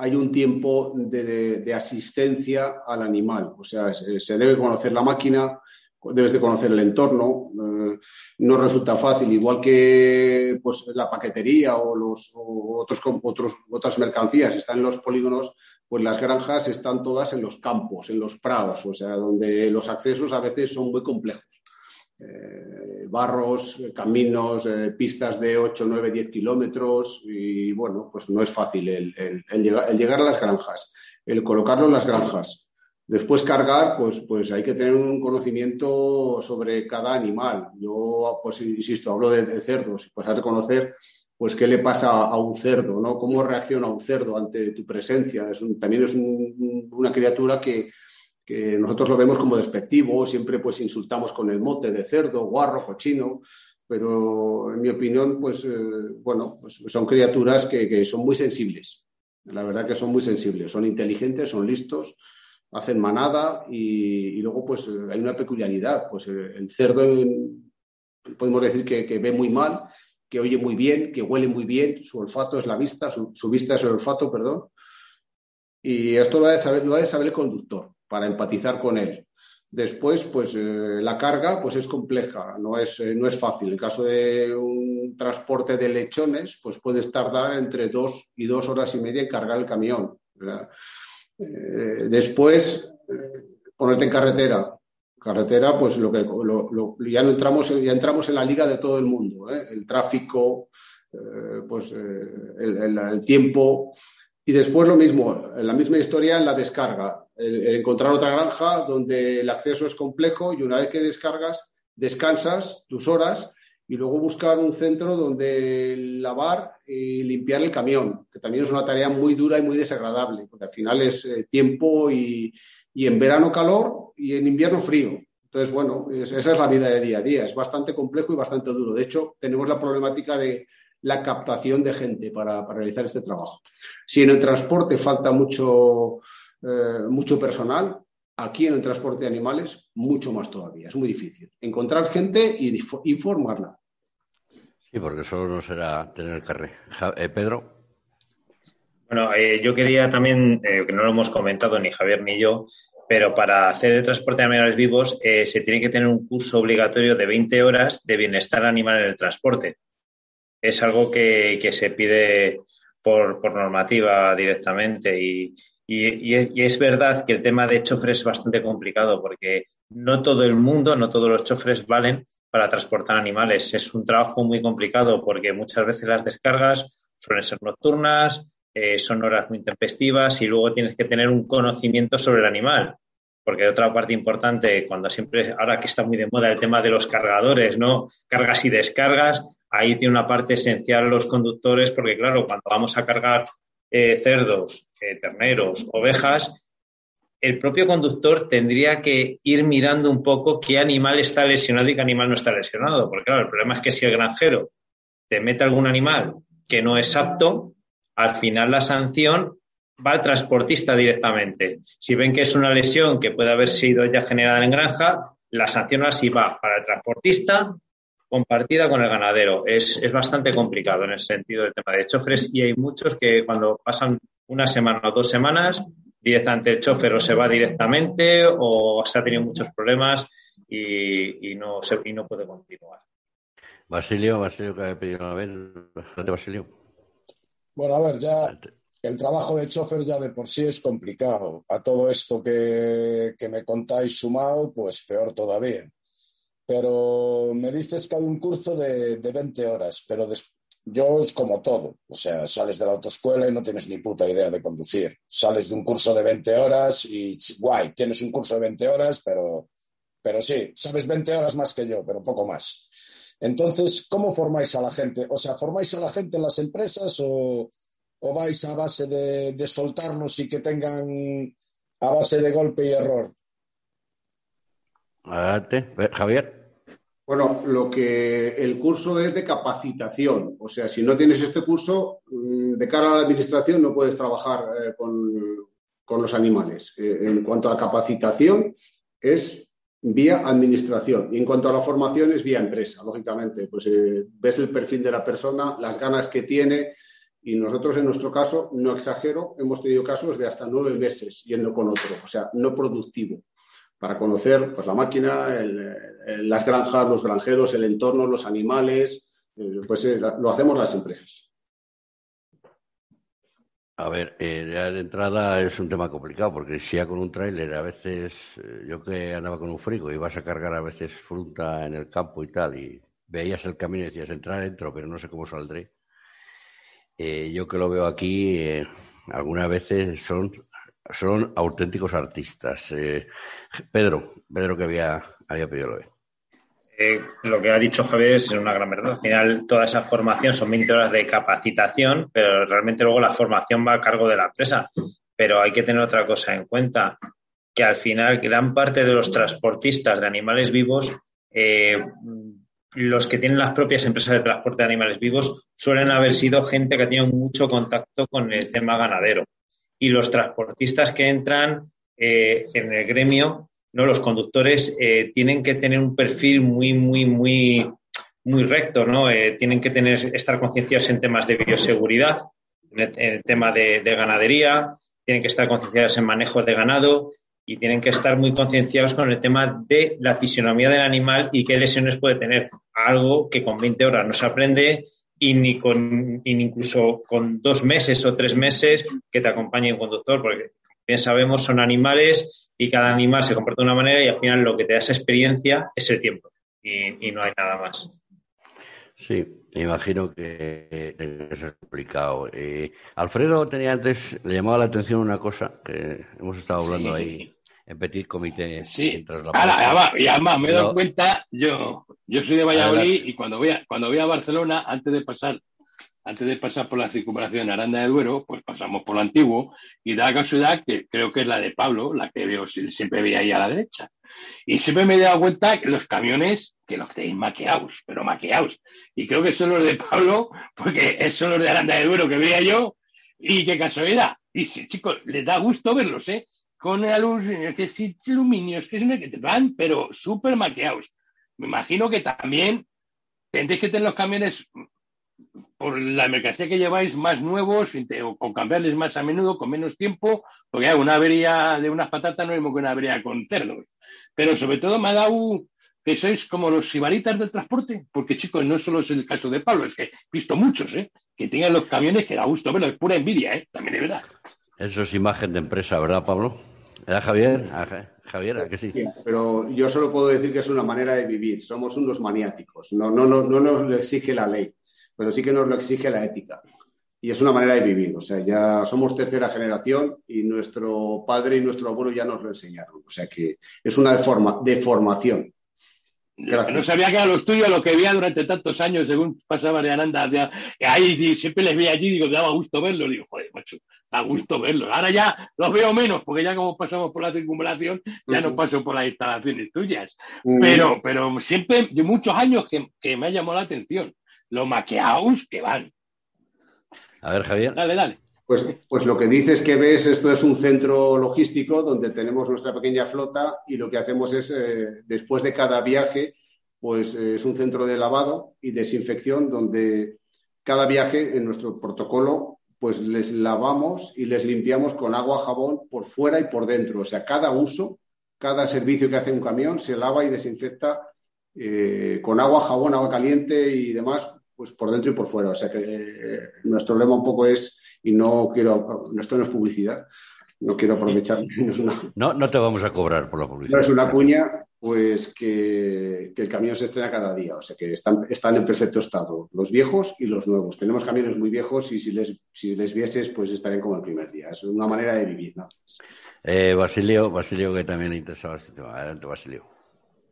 hay un tiempo de, asistencia al animal. O sea, se, debe conocer la máquina, debes de conocer el entorno. Eh, no resulta fácil, igual que pues, la paquetería o, los, otros, otros, otras mercancías están en los polígonos, pues las granjas están todas en los campos, en los prados, o sea, donde los accesos a veces son muy complejos. Eh, barros, caminos, eh, pistas de 8, 9, 10 kilómetros y bueno, pues no es fácil el, llegar, a las granjas, el colocarlo en las granjas. Después cargar, pues, pues hay que tener un conocimiento sobre cada animal. Yo, pues insisto, hablo de, cerdos, pues has de conocer pues qué le pasa a un cerdo, ¿no? Cómo reacciona un cerdo ante tu presencia. Es también es una criatura que, que nosotros lo vemos como despectivo, siempre pues insultamos con el mote de cerdo, guarro, cochino, pero en mi opinión, pues eh, bueno, pues son criaturas que, son muy sensibles. La verdad que son muy sensibles, son inteligentes, son listos, hacen manada y, luego pues eh, hay una peculiaridad, pues eh, el cerdo podemos decir que, ve muy mal, que oye muy bien, que huele muy bien, su olfato es la vista, su, vista es el olfato, perdón. Y esto lo ha de saber, lo ha de saber el conductor para empatizar con él. Después, pues eh, la carga pues es compleja, no es, eh, no es fácil. En el caso de un transporte de lechones, pues puedes tardar entre dos y dos horas y media en cargar el camión. Eh, después, ponerte en carretera. Carretera, pues lo que ya no entramos, ya entramos en la liga de todo el mundo. El tráfico, pues el tiempo. Y después lo mismo, la misma historia en la descarga encontrar otra granja donde el acceso es complejo y una vez que descargas, descansas tus horas y luego buscar un centro donde lavar y limpiar el camión, que también es una tarea muy dura y muy desagradable, porque al final es eh, tiempo y, en verano calor y en invierno frío. Entonces, bueno, esa es la vida de día a día. Es bastante complejo y bastante duro. De hecho, tenemos la problemática de la captación de gente para realizar este trabajo. Si en el transporte falta mucho, eh, mucho personal. Aquí en el transporte de animales, mucho más todavía. Es muy difícil. Encontrar gente y, informarla. Sí, porque solo no será tener carré. Eh, Pedro. Bueno, eh, yo quería también, que no lo hemos comentado ni Javier ni yo, pero para hacer el transporte de animales vivos se tiene que tener un curso obligatorio de 20 horas de bienestar animal en el transporte. Es algo que, se pide por, por, normativa directamente y, y, es verdad que el tema de chofres es bastante complicado porque no todo el mundo, no todos los chofres valen para transportar animales. Es un trabajo muy complicado porque muchas veces las descargas suelen ser nocturnas, eh, son horas muy intempestivas y luego tienes que tener un conocimiento sobre el animal. Porque otra parte importante, cuando siempre, ahora que está muy de moda el tema de los cargadores, ¿no? Cargas y descargas, ahí tiene una parte esencial los conductores, porque claro, cuando vamos a cargar eh, cerdos, eh, terneros, ovejas, el propio conductor tendría que ir mirando un poco qué animal está lesionado y qué animal no está lesionado. Porque claro, el problema es que si el granjero te mete algún animal que no es apto, al final la sanción va al transportista directamente. Si ven que es una lesión que puede haber sido ya generada en granja, la sanción así va para el transportista compartida con el ganadero. Es, bastante complicado en el sentido del tema de chofres y hay muchos que cuando pasan una semana o dos semanas, directamente el chofer o se va directamente o se ha tenido muchos problemas y, no, se, y no puede continuar. Basilio, Basilio que ha pedido una vez. Basilio? Bueno, a ver, ya el trabajo de chofer ya de por sí es complicado. A todo esto que, que me contáis sumado, pues peor todavía pero me dices que hay un curso de, de 20 horas, pero yo es como todo. O sea, sales de la autoescuela y no tienes ni puta idea de conducir. Sales de un curso de 20 horas y guay, tienes un curso de 20 horas, pero, pero sí, sabes 20 horas más que yo, pero poco más. Entonces, ¿cómo formáis a la gente? O sea, ¿formáis a la gente en las empresas o, vais a base de, de soltarlos y que tengan a base de golpe y error? Adelante, Javier. Bueno, lo que el curso es de capacitación. O sea, si no tienes este curso, mm, de cara a la administración no puedes trabajar eh, con, los animales. Eh, en cuanto a capacitación, es vía administración. Y en cuanto a la formación, es vía empresa, lógicamente. Pues eh, ves el perfil de la persona, las ganas que tiene. Y nosotros, en nuestro caso, no exagero, hemos tenido casos de hasta nueve meses yendo con otro, o sea, no productivo para conocer pues, la máquina, las granjas, los granjeros, el entorno, los animales. Eh, pues eh, lo hacemos las empresas. A ver, eh, de entrada es un tema complicado porque si ya con un tráiler a veces, yo que andaba con un frigo y vas a cargar a veces fruta en el campo y tal y veías el camino y decías entrar dentro pero no sé cómo saldré. yo que lo veo aquí, algunas veces son son auténticos artistas. Eh, Pedro, Pedro que había, había pedido lo eh, lo que ha dicho Javier es una gran verdad. Al final, toda esa formación son 20 horas de capacitación, pero realmente luego la formación va a cargo de la empresa. Pero hay que tener otra cosa en cuenta, que al final gran parte de los transportistas de animales vivos, eh, los que tienen las propias empresas de transporte de animales vivos, suelen haber sido gente que ha tenido mucho contacto con el tema ganadero y los transportistas que entran eh, en el gremio, ¿no? los conductores eh, tienen que tener un perfil muy, muy, muy, muy recto, ¿no? Eh, tienen que tener, estar concienciados en temas de bioseguridad, en el, tema de, ganadería, tienen que estar concienciados en manejo de ganado y tienen que estar muy concienciados con el tema de la fisionomía del animal y qué lesiones puede tener. Algo que con 20 horas no se aprende y ni con incluso con dos meses o tres meses que te acompañe un conductor, porque bien sabemos son animales y cada animal se comporta de una manera y al final lo que te da esa experiencia es el tiempo y, no hay nada más. Sí, me imagino que es complicado. Eh, Alfredo tenía antes, le llamaba la atención una cosa que hemos estado hablando ahí [laughs] en Petit Comité. Sí, y además me he dado cuenta, yo, yo soy de Valladolid y cuando voy, a, cuando voy a Barcelona, antes de pasar antes de pasar por la circunvalación Aranda de Duero, pues pasamos por lo antiguo y da la casualidad que creo que es la de Pablo, la que veo siempre veía ahí a la derecha. Y siempre me he dado cuenta que los camiones, que los tenéis maqueados, pero maqueados. Y creo que son los de Pablo, porque son los de Aranda de Duero que veía yo, y qué casualidad. Y sí, chicos, les da gusto verlos, ¿eh? Con la luz, que es aluminios, que es que te van, pero súper maqueados. Me imagino que también tendréis que tener los camiones por la mercancía que lleváis más nuevos o, cambiarles más a menudo con menos tiempo, porque una avería de unas patatas no es como que una avería con cerdos. Pero sobre todo me ha dado que sois como los sibaritas del transporte, porque chicos, no solo es el caso de Pablo, es que he visto muchos, ¿eh? que tengan los camiones que da gusto verlo, es pura envidia, ¿eh? también es verdad. Eso es imagen de empresa, ¿verdad, Pablo? ¿Era Javier? Ah, Javier, ¿a que sí? Pero yo solo puedo decir que es una manera de vivir. Somos unos maniáticos. No, no, no, no nos lo exige la ley, pero sí que nos lo exige la ética. Y es una manera de vivir. O sea, ya somos tercera generación y nuestro padre y nuestro abuelo ya nos lo enseñaron. O sea que es una deformación. No sabía que era los tuyos lo que veía durante tantos años, según pasaba de Aranda. ahí siempre les veía allí y digo, me daba gusto verlos. Digo, joder, macho, da gusto verlos. Ahora ya los veo menos, porque ya como pasamos por la circunvalación, ya no paso por las instalaciones tuyas. Pero, pero siempre, de muchos años que, que me ha llamado la atención, los maqueados que van. A ver, Javier. Dale, dale. Pues, pues lo que dices que ves, esto es un centro logístico donde tenemos nuestra pequeña flota y lo que hacemos es, eh, después de cada viaje, pues eh, es un centro de lavado y desinfección donde cada viaje en nuestro protocolo pues les lavamos y les limpiamos con agua, jabón por fuera y por dentro. O sea, cada uso, cada servicio que hace un camión se lava y desinfecta eh, con agua, jabón, agua caliente y demás, pues por dentro y por fuera. O sea que nuestro lema un poco es y no quiero, esto no es publicidad, no quiero aprovechar. [laughs] No, no, te vamos a cobrar por la publicidad. No es una cuña, pues que, el camión se estrena cada día, o sea que están, están en perfecto estado, los viejos y los nuevos. Tenemos camiones muy viejos y si les, si les vieses, pues estarían como el primer día. Es una manera de vivir, ¿no? Eh, Basilio, Basilio, que también le interesaba este tema. Adelante, Basilio.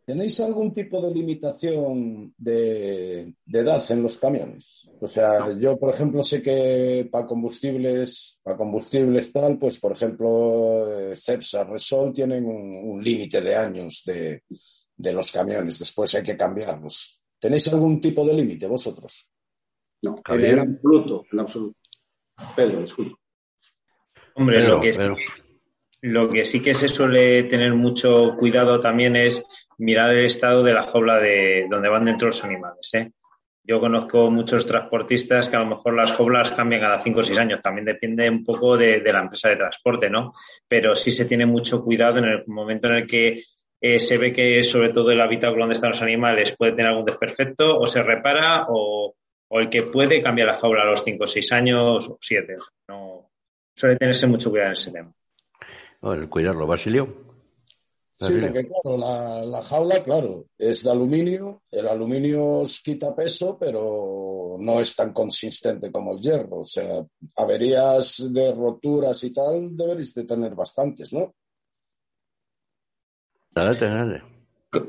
¿Tenéis algún tipo de limitación de, edad en los camiones? O sea, yo, por ejemplo, sé que para combustibles, para combustibles tal, pues, por ejemplo, eh, Cepsa, Resol tienen un, límite de años de, los camiones. Después hay que cambiarlos. ¿Tenéis algún tipo de límite vosotros? No, en absoluto, en absoluto. Pedro, disculpe. Hombre, lo que lo que sí que se suele tener mucho cuidado también es mirar el estado de la jaula de donde van dentro los animales. ¿eh? Yo conozco muchos transportistas que a lo mejor las jaulas cambian cada cinco o seis años. También depende un poco de, la empresa de transporte, ¿no? Pero sí se tiene mucho cuidado en el momento en el que eh, se ve que sobre todo el habitáculo donde están los animales puede tener algún desperfecto o se repara o, el que puede cambia la jaula a los cinco o seis años o siete. No, suele tenerse mucho cuidado en ese tema. el cuidarlo, Basilio. Sí, porque claro, la, jaula, claro, es de aluminio, el aluminio os quita peso, pero no es tan consistente como el hierro. O sea, averías de roturas y tal deberéis de tener bastantes, ¿no? Dale, dale.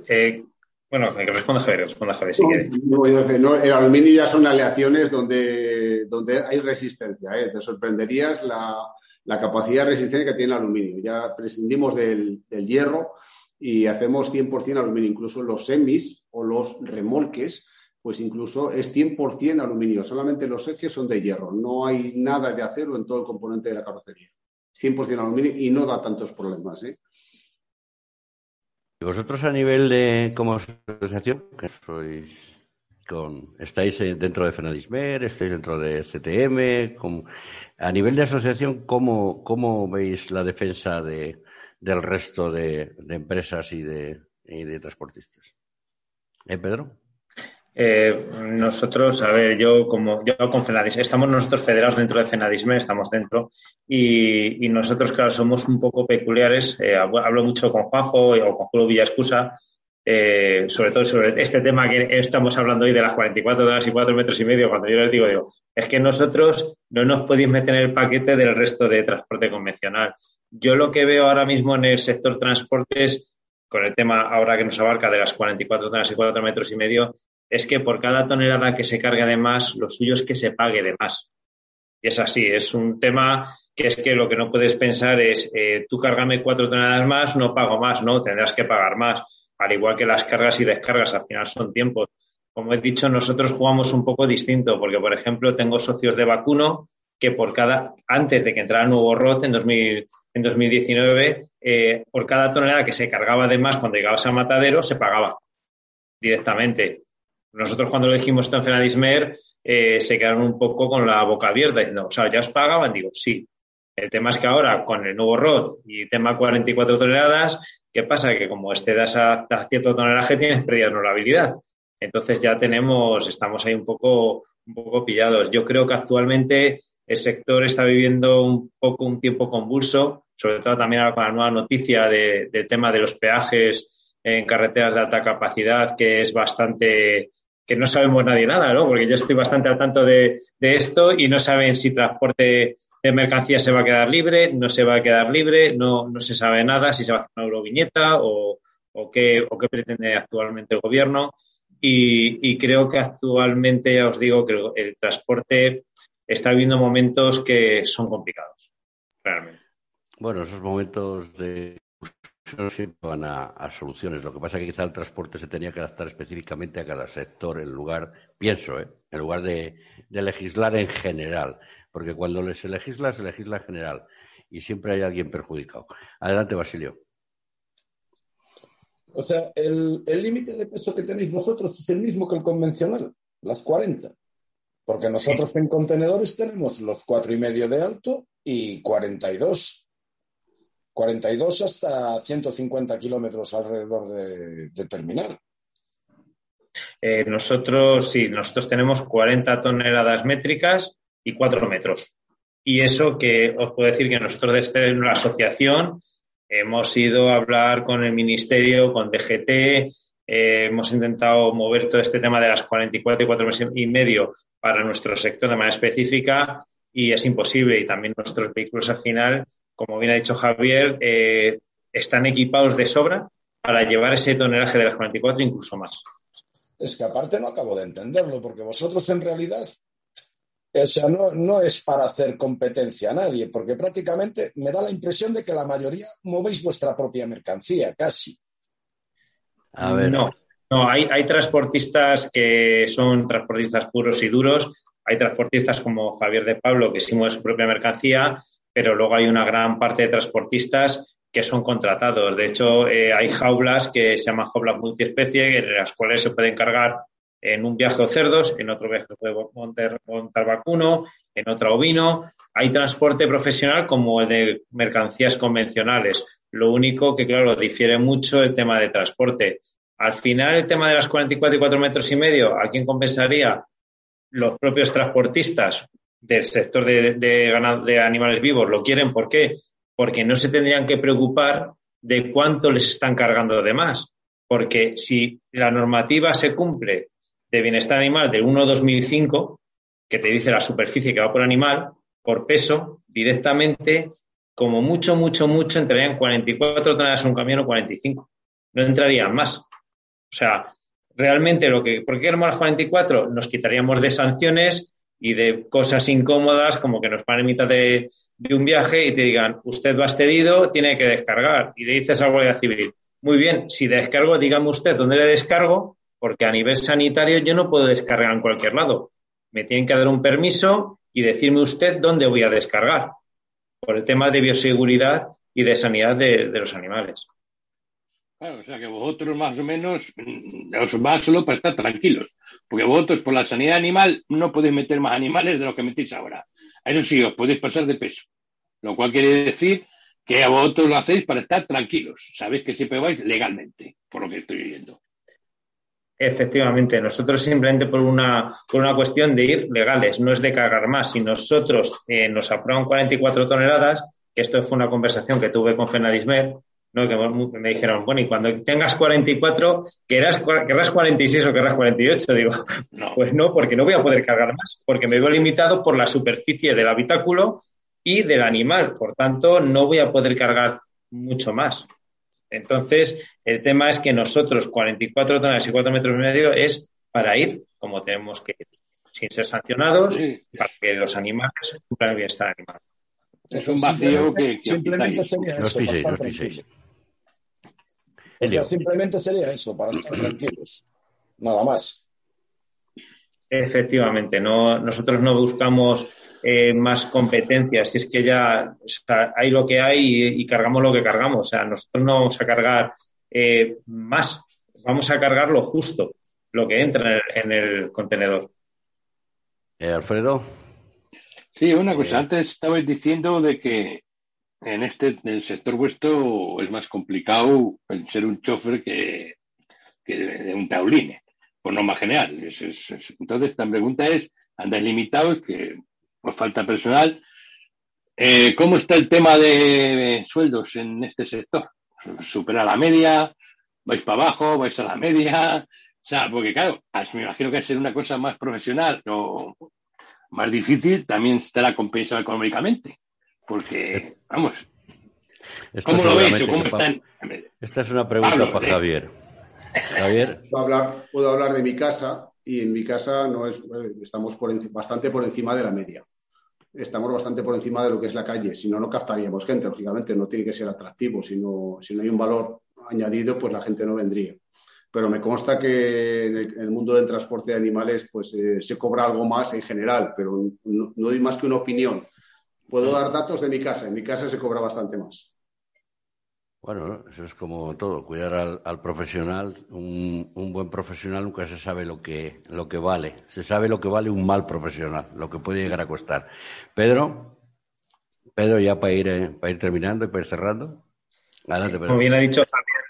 Eh, bueno, que responda Javier, responda Javier si quiere. el aluminio ya son aleaciones donde, donde hay resistencia. ¿eh? Te sorprenderías la, la capacidad de resistencia que tiene el aluminio. Ya prescindimos del, hierro y hacemos 100% aluminio. Incluso los semis o los remolques, pues incluso es 100% aluminio. Solamente los ejes son de hierro. No hay nada de acero en todo el componente de la carrocería. 100% aluminio y no da tantos problemas. ¿eh? ¿Y vosotros a nivel de como asociación, sois estáis dentro de Fenadismer, estáis dentro de CTM, a nivel de asociación, ¿cómo, veis la defensa de, del resto de, empresas y de, de transportistas? ¿Eh, Pedro? Eh, nosotros, a ver, yo como yo con Fenadismer, estamos nosotros federados dentro de Fenadismer, estamos dentro, y, nosotros, claro, somos un poco peculiares. Eh, hablo mucho con Juanjo o con Julio Villascusa, eh, sobre todo sobre este tema que estamos hablando hoy de las 44 horas y 4 metros y medio, cuando yo les digo, digo, es que nosotros no nos podéis meter en el paquete del resto de transporte convencional. Yo lo que veo ahora mismo en el sector transportes, con el tema ahora que nos abarca de las 44 toneladas y 4 metros y medio, es que por cada tonelada que se cargue de más, lo suyo es que se pague de más. Y es así, es un tema que es que lo que no puedes pensar es, eh, tú cárgame cuatro toneladas más, no pago más, no, tendrás que pagar más al igual que las cargas y descargas, al final son tiempos. Como he dicho, nosotros jugamos un poco distinto, porque, por ejemplo, tengo socios de vacuno que por cada, antes de que entrara el nuevo ROT en, 2000, en 2019, eh, por cada tonelada que se cargaba de más cuando llegabas a Matadero, se pagaba directamente. Nosotros cuando lo dijimos esto en Fenadismer, eh, se quedaron un poco con la boca abierta, diciendo, o sea, ¿ya os pagaban? Digo, sí. El tema es que ahora, con el nuevo ROT y tema 44 toneladas, ¿Qué pasa? Que como excedas a, a cierto tonelaje tienes pérdida de honorabilidad. Entonces ya tenemos, estamos ahí un poco, un poco pillados. Yo creo que actualmente el sector está viviendo un poco un tiempo convulso, sobre todo también ahora con la nueva noticia del tema de los peajes en carreteras de alta capacidad, que es bastante, que no sabemos nadie nada, ¿no? Porque yo estoy bastante al tanto de, de esto y no saben si transporte de mercancía se va a quedar libre, no se va a quedar libre, no, no se sabe nada si se va a hacer una euroviñeta o, qué, o qué pretende actualmente el gobierno. Y, creo que actualmente, ya os digo, que el, transporte está viviendo momentos que son complicados, realmente. Bueno, esos momentos de siempre van a, soluciones. Lo que pasa es que quizá el transporte se tenía que adaptar específicamente a cada sector, en lugar, pienso, ¿eh? en lugar de legislar en general porque cuando se legisla, se legisla en general y siempre hay alguien perjudicado. Adelante, Basilio. O sea, el límite de peso que tenéis vosotros es el mismo que el convencional, las 40. Porque nosotros en contenedores tenemos los cuatro y medio de alto y 42. 42 hasta 150 kilómetros alrededor de, terminal. Eh, nosotros, sí, nosotros tenemos 40 toneladas métricas y cuatro metros. Y eso que os puedo decir que nosotros desde una asociación Hemos ido a hablar con el Ministerio, con DGT, eh, hemos intentado mover todo este tema de las 44 y 4 meses y medio para nuestro sector de manera específica y es imposible. Y también nuestros vehículos al final, como bien ha dicho Javier, eh, están equipados de sobra para llevar ese tonelaje de las 44 incluso más. Es que aparte no acabo de entenderlo, porque vosotros en realidad, o sea, no, no es para hacer competencia a nadie, porque prácticamente me da la impresión de que la mayoría movéis vuestra propia mercancía, casi. A ver. No, no hay, hay transportistas que son transportistas puros y duros, hay transportistas como Javier de Pablo que sí mueve su propia mercancía, pero luego hay una gran parte de transportistas que son contratados. De hecho, eh, hay jaulas que se llaman jaulas multiespecie, en las cuales se pueden cargar en un viaje cerdos, en otro viaje puede montar, vacuno, en otro ovino. Hay transporte profesional como el de mercancías convencionales. Lo único que, claro, difiere mucho el tema de transporte. Al final, el tema de las 44 y 4 metros y medio, ¿a quién compensaría? Los propios transportistas del sector de, de, de animales vivos lo quieren. ¿Por qué? porque no se tendrían que preocupar de cuánto les están cargando de más. Porque si la normativa se cumple de bienestar animal del 1-2005, que te dice la superficie que va por animal, por peso, directamente, como mucho, mucho, mucho, entrarían 44 toneladas en un camión o 45. No entrarían más. O sea, realmente lo que, ¿por qué queremos las 44? Nos quitaríamos de sanciones y de cosas incómodas como que nos paren en mitad de, un viaje y te digan, usted va excedido, tiene que descargar. Y le dices a la Guardia Civil, muy bien, si descargo, dígame usted dónde le descargo, porque a nivel sanitario yo no puedo descargar en cualquier lado. Me tienen que dar un permiso y decirme usted dónde voy a descargar, por el tema de bioseguridad y de sanidad de los animales. Claro, o sea que vosotros más o menos mm, os va solo para estar tranquilos, porque vosotros por la sanidad animal no podéis meter más animales de lo que metéis ahora. Eso sí, os podéis pasar de peso, lo cual quiere decir que a vosotros lo hacéis para estar tranquilos. Sabéis que siempre vais legalmente, por lo que estoy viendo. Efectivamente, nosotros simplemente por una, por una cuestión de ir legales, no es de cargar más. Si nosotros eh, nos aprueban 44 toneladas, que esto fue una conversación que tuve con Fenadismer, ¿no? Que me dijeron, bueno, y cuando tengas 44, ¿querrás, querrás 46 o querrás 48? Digo, no. [laughs] pues no, porque no voy a poder cargar más, porque me veo limitado por la superficie del habitáculo y del animal. Por tanto, no voy a poder cargar mucho más. Entonces, el tema es que nosotros 44 toneladas y 4 metros y medio es para ir como tenemos que ir, sin ser sancionados, para que los animales cumplan el bienestar animal. Es un vacío que, simplemente sería eso. simplemente sería eso, para estar tranquilos. Nada más. Efectivamente, no, nosotros no buscamos eh, más competencias, si es que ya hay lo que hay y, cargamos lo que cargamos. O sea, nosotros no vamos a cargar eh, más, vamos a cargar lo justo, lo que entra en el, contenedor. Eh, Alfredo. Sí, una cosa. Antes estabais diciendo de que en este en el sector vuestro es más complicado el ser un chofer que, de, un tauline, por norma general. entonces, la pregunta es, ¿andáis limitados? que os falta personal? Eh, ¿Cómo está el tema de sueldos en este sector? ¿Supera la media? ¿Vais para abajo? ¿Vais a la media? O sea, porque claro, me imagino que es ser una cosa más profesional o más difícil también estará compensado económicamente. Porque, vamos, ¿cómo lo veis cómo están? Esta es una pregunta para Javier. Javier. Puedo hablar, puedo hablar de mi casa y en mi casa no es, estamos por bastante por encima de la media. Estamos bastante por encima de lo que es la calle, si no, no captaríamos gente, lógicamente, no tiene que ser atractivo, si no, si no hay un valor añadido, pues la gente no vendría. Pero me consta que en el, mundo del transporte de animales pues eh, se cobra algo más en general, pero no, doy más que una opinión. Puedo dar datos de mi casa, en mi casa se cobra bastante más. Bueno, eso es como todo, cuidar al, profesional, un, buen profesional nunca se sabe lo que, lo que vale, se sabe lo que vale un mal profesional, lo que puede llegar a costar. Pedro, Pedro, ya para ir, eh, para ir terminando y para ir cerrando. Adelante, Como bien ha dicho Javier,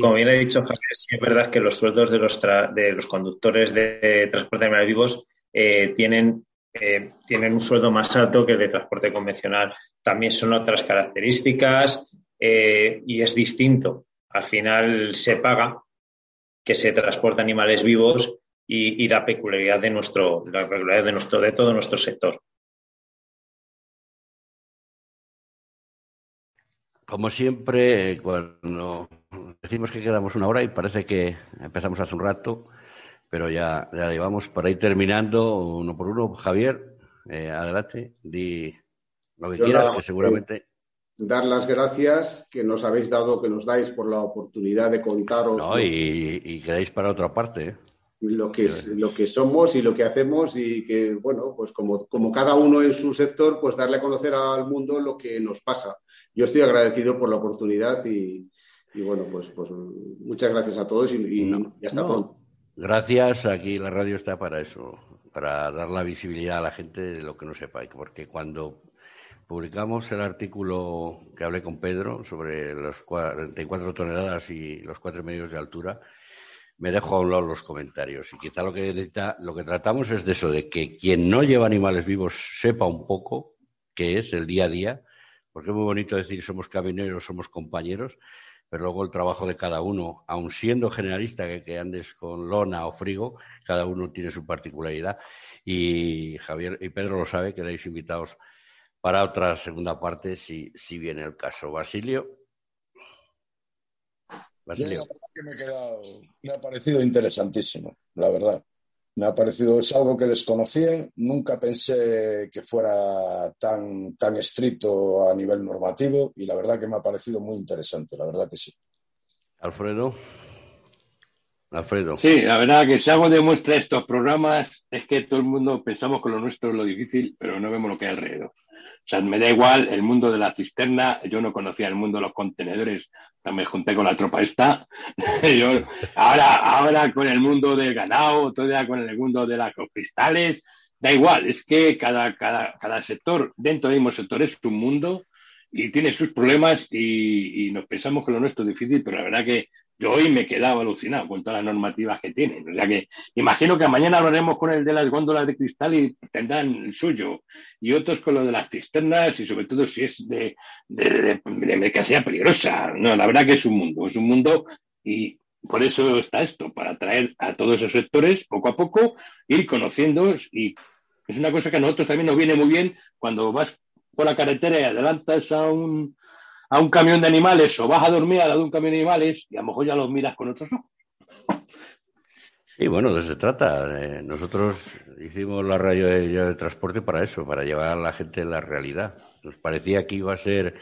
como bien ha dicho Javier, sí es verdad que los sueldos de los, de los conductores de transporte de animales vivos eh, tienen eh, tienen un sueldo más alto que el de transporte convencional. También son otras características eh, y es distinto. Al final se paga que se transporta animales vivos y, la peculiaridad de nuestro, la peculiaridad de nuestro, de todo nuestro sector. Como siempre, cuando decimos que quedamos una hora y parece que empezamos hace un rato, pero ya, ya llevamos para ir terminando uno por uno. Javier, eh, adelante, di lo que quieras, que seguramente. Dar las gracias que nos habéis dado, que nos dais por la oportunidad de contaros. No, y, y quedáis para otra parte. ¿eh? Lo que, lo que somos y lo que hacemos, y que, bueno, pues como, como cada uno en su sector, pues darle a conocer al mundo lo que nos pasa yo estoy agradecido por la oportunidad y, bueno, pues, pues muchas gracias a todos y, hasta pronto. Gracias, aquí la radio está para eso, para dar la visibilidad a la gente de lo que no sepa, porque cuando publicamos el artículo que hablé con Pedro sobre las 44 toneladas y los 4 medios de altura, me dejo a un lado los comentarios. Y quizá lo que, tratamos es de eso, de que quien no lleva animales vivos sepa un poco qué es el día a día porque es muy bonito decir somos camioneros, somos compañeros, pero luego el trabajo de cada uno, aun siendo generalista, que, andes con lona o frigo, cada uno tiene su particularidad. Y Javier y Pedro lo sabe, quedáis invitados para otra segunda parte si, si viene el caso. Basilio. Basilio. me ha parecido interesantísimo, la verdad. Me ha parecido, es algo que desconocía, nunca pensé que fuera tan, tan estricto a nivel normativo y la verdad que me ha parecido muy interesante, la verdad que sí. Alfredo. Alfredo. Sí, la verdad que si algo demuestra estos programas es que todo el mundo pensamos que lo nuestro es lo difícil, pero no vemos lo que hay alrededor. O sea, me da igual el mundo de la cisterna, yo no conocía el mundo de los contenedores, me junté con la tropa esta. [laughs] ahora, ahora con el mundo del ganado, todavía con el mundo de las cristales, da igual, es que cada, cada, cada sector, dentro del mismo sector, es un mundo y tiene sus problemas y, y, nos pensamos que lo nuestro es difícil, pero la verdad que yo hoy me quedaba alucinado con todas las normativas que tienen. O sea que imagino que mañana hablaremos con el de las góndolas de cristal y tendrán el suyo. Y otros con lo de las cisternas y sobre todo si es de, de, de, mercancía peligrosa. No, la verdad que es un mundo, es un mundo y por eso está esto, para atraer a todos esos sectores poco a poco, ir conociéndolos y es una cosa que a nosotros también nos viene muy bien cuando vas por la carretera y adelantas a un, a un camión de animales o vas a dormir al lado de un camión de animales y a lo mejor ya los miras con otros ojos. Sí, bueno, de eso se trata. nosotros hicimos la radio de, transporte para eso, para llevar a la gente la realidad. Nos parecía que iba a ser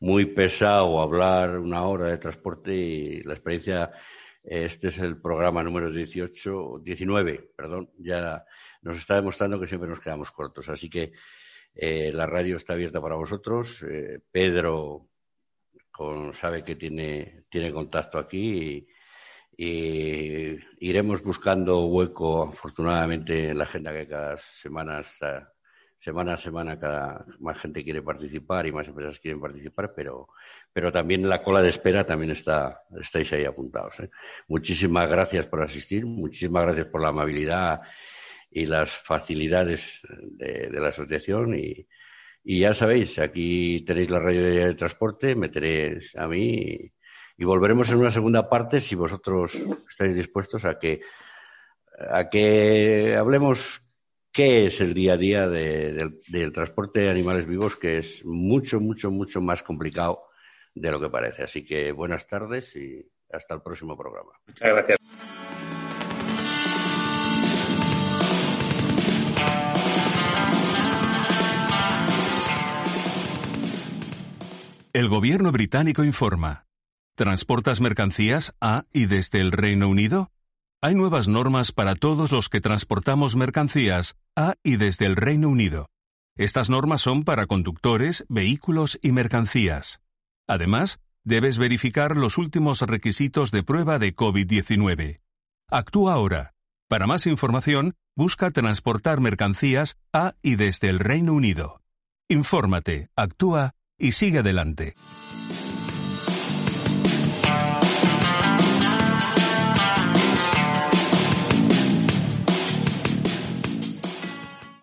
muy pesado hablar una hora de transporte y la experiencia, este es el programa número 18, 19, perdón, ya nos está demostrando que siempre nos quedamos cortos. Así que eh, la radio está abierta para vosotros. Eh, Pedro sabe que tiene, tiene contacto aquí y, iremos buscando hueco, afortunadamente, en la agenda que cada semana, semana a semana, cada más gente quiere participar y más empresas quieren participar, pero, pero también la cola de espera también está, estáis ahí apuntados. ¿eh? Muchísimas gracias por asistir, muchísimas gracias por la amabilidad y las facilidades de la asociación y, y ya sabéis, aquí tenéis la radio de transporte, meteréis a mí y, volveremos en una segunda parte si vosotros estáis dispuestos a que, a que hablemos qué es el día a día del transporte de animales vivos, que es mucho, mucho, mucho más complicado de lo que parece. Así que buenas tardes y hasta el próximo programa. Muchas gracias. El gobierno británico informa. ¿Transportas mercancías a y desde el Reino Unido? Hay nuevas normas para todos los que transportamos mercancías a y desde el Reino Unido. Estas normas son para conductores, vehículos y mercancías. Además, debes verificar los últimos requisitos de prueba de COVID-19. Actúa ahora. Para más información, busca transportar mercancías a y desde el Reino Unido. Infórmate, actúa y sigue adelante.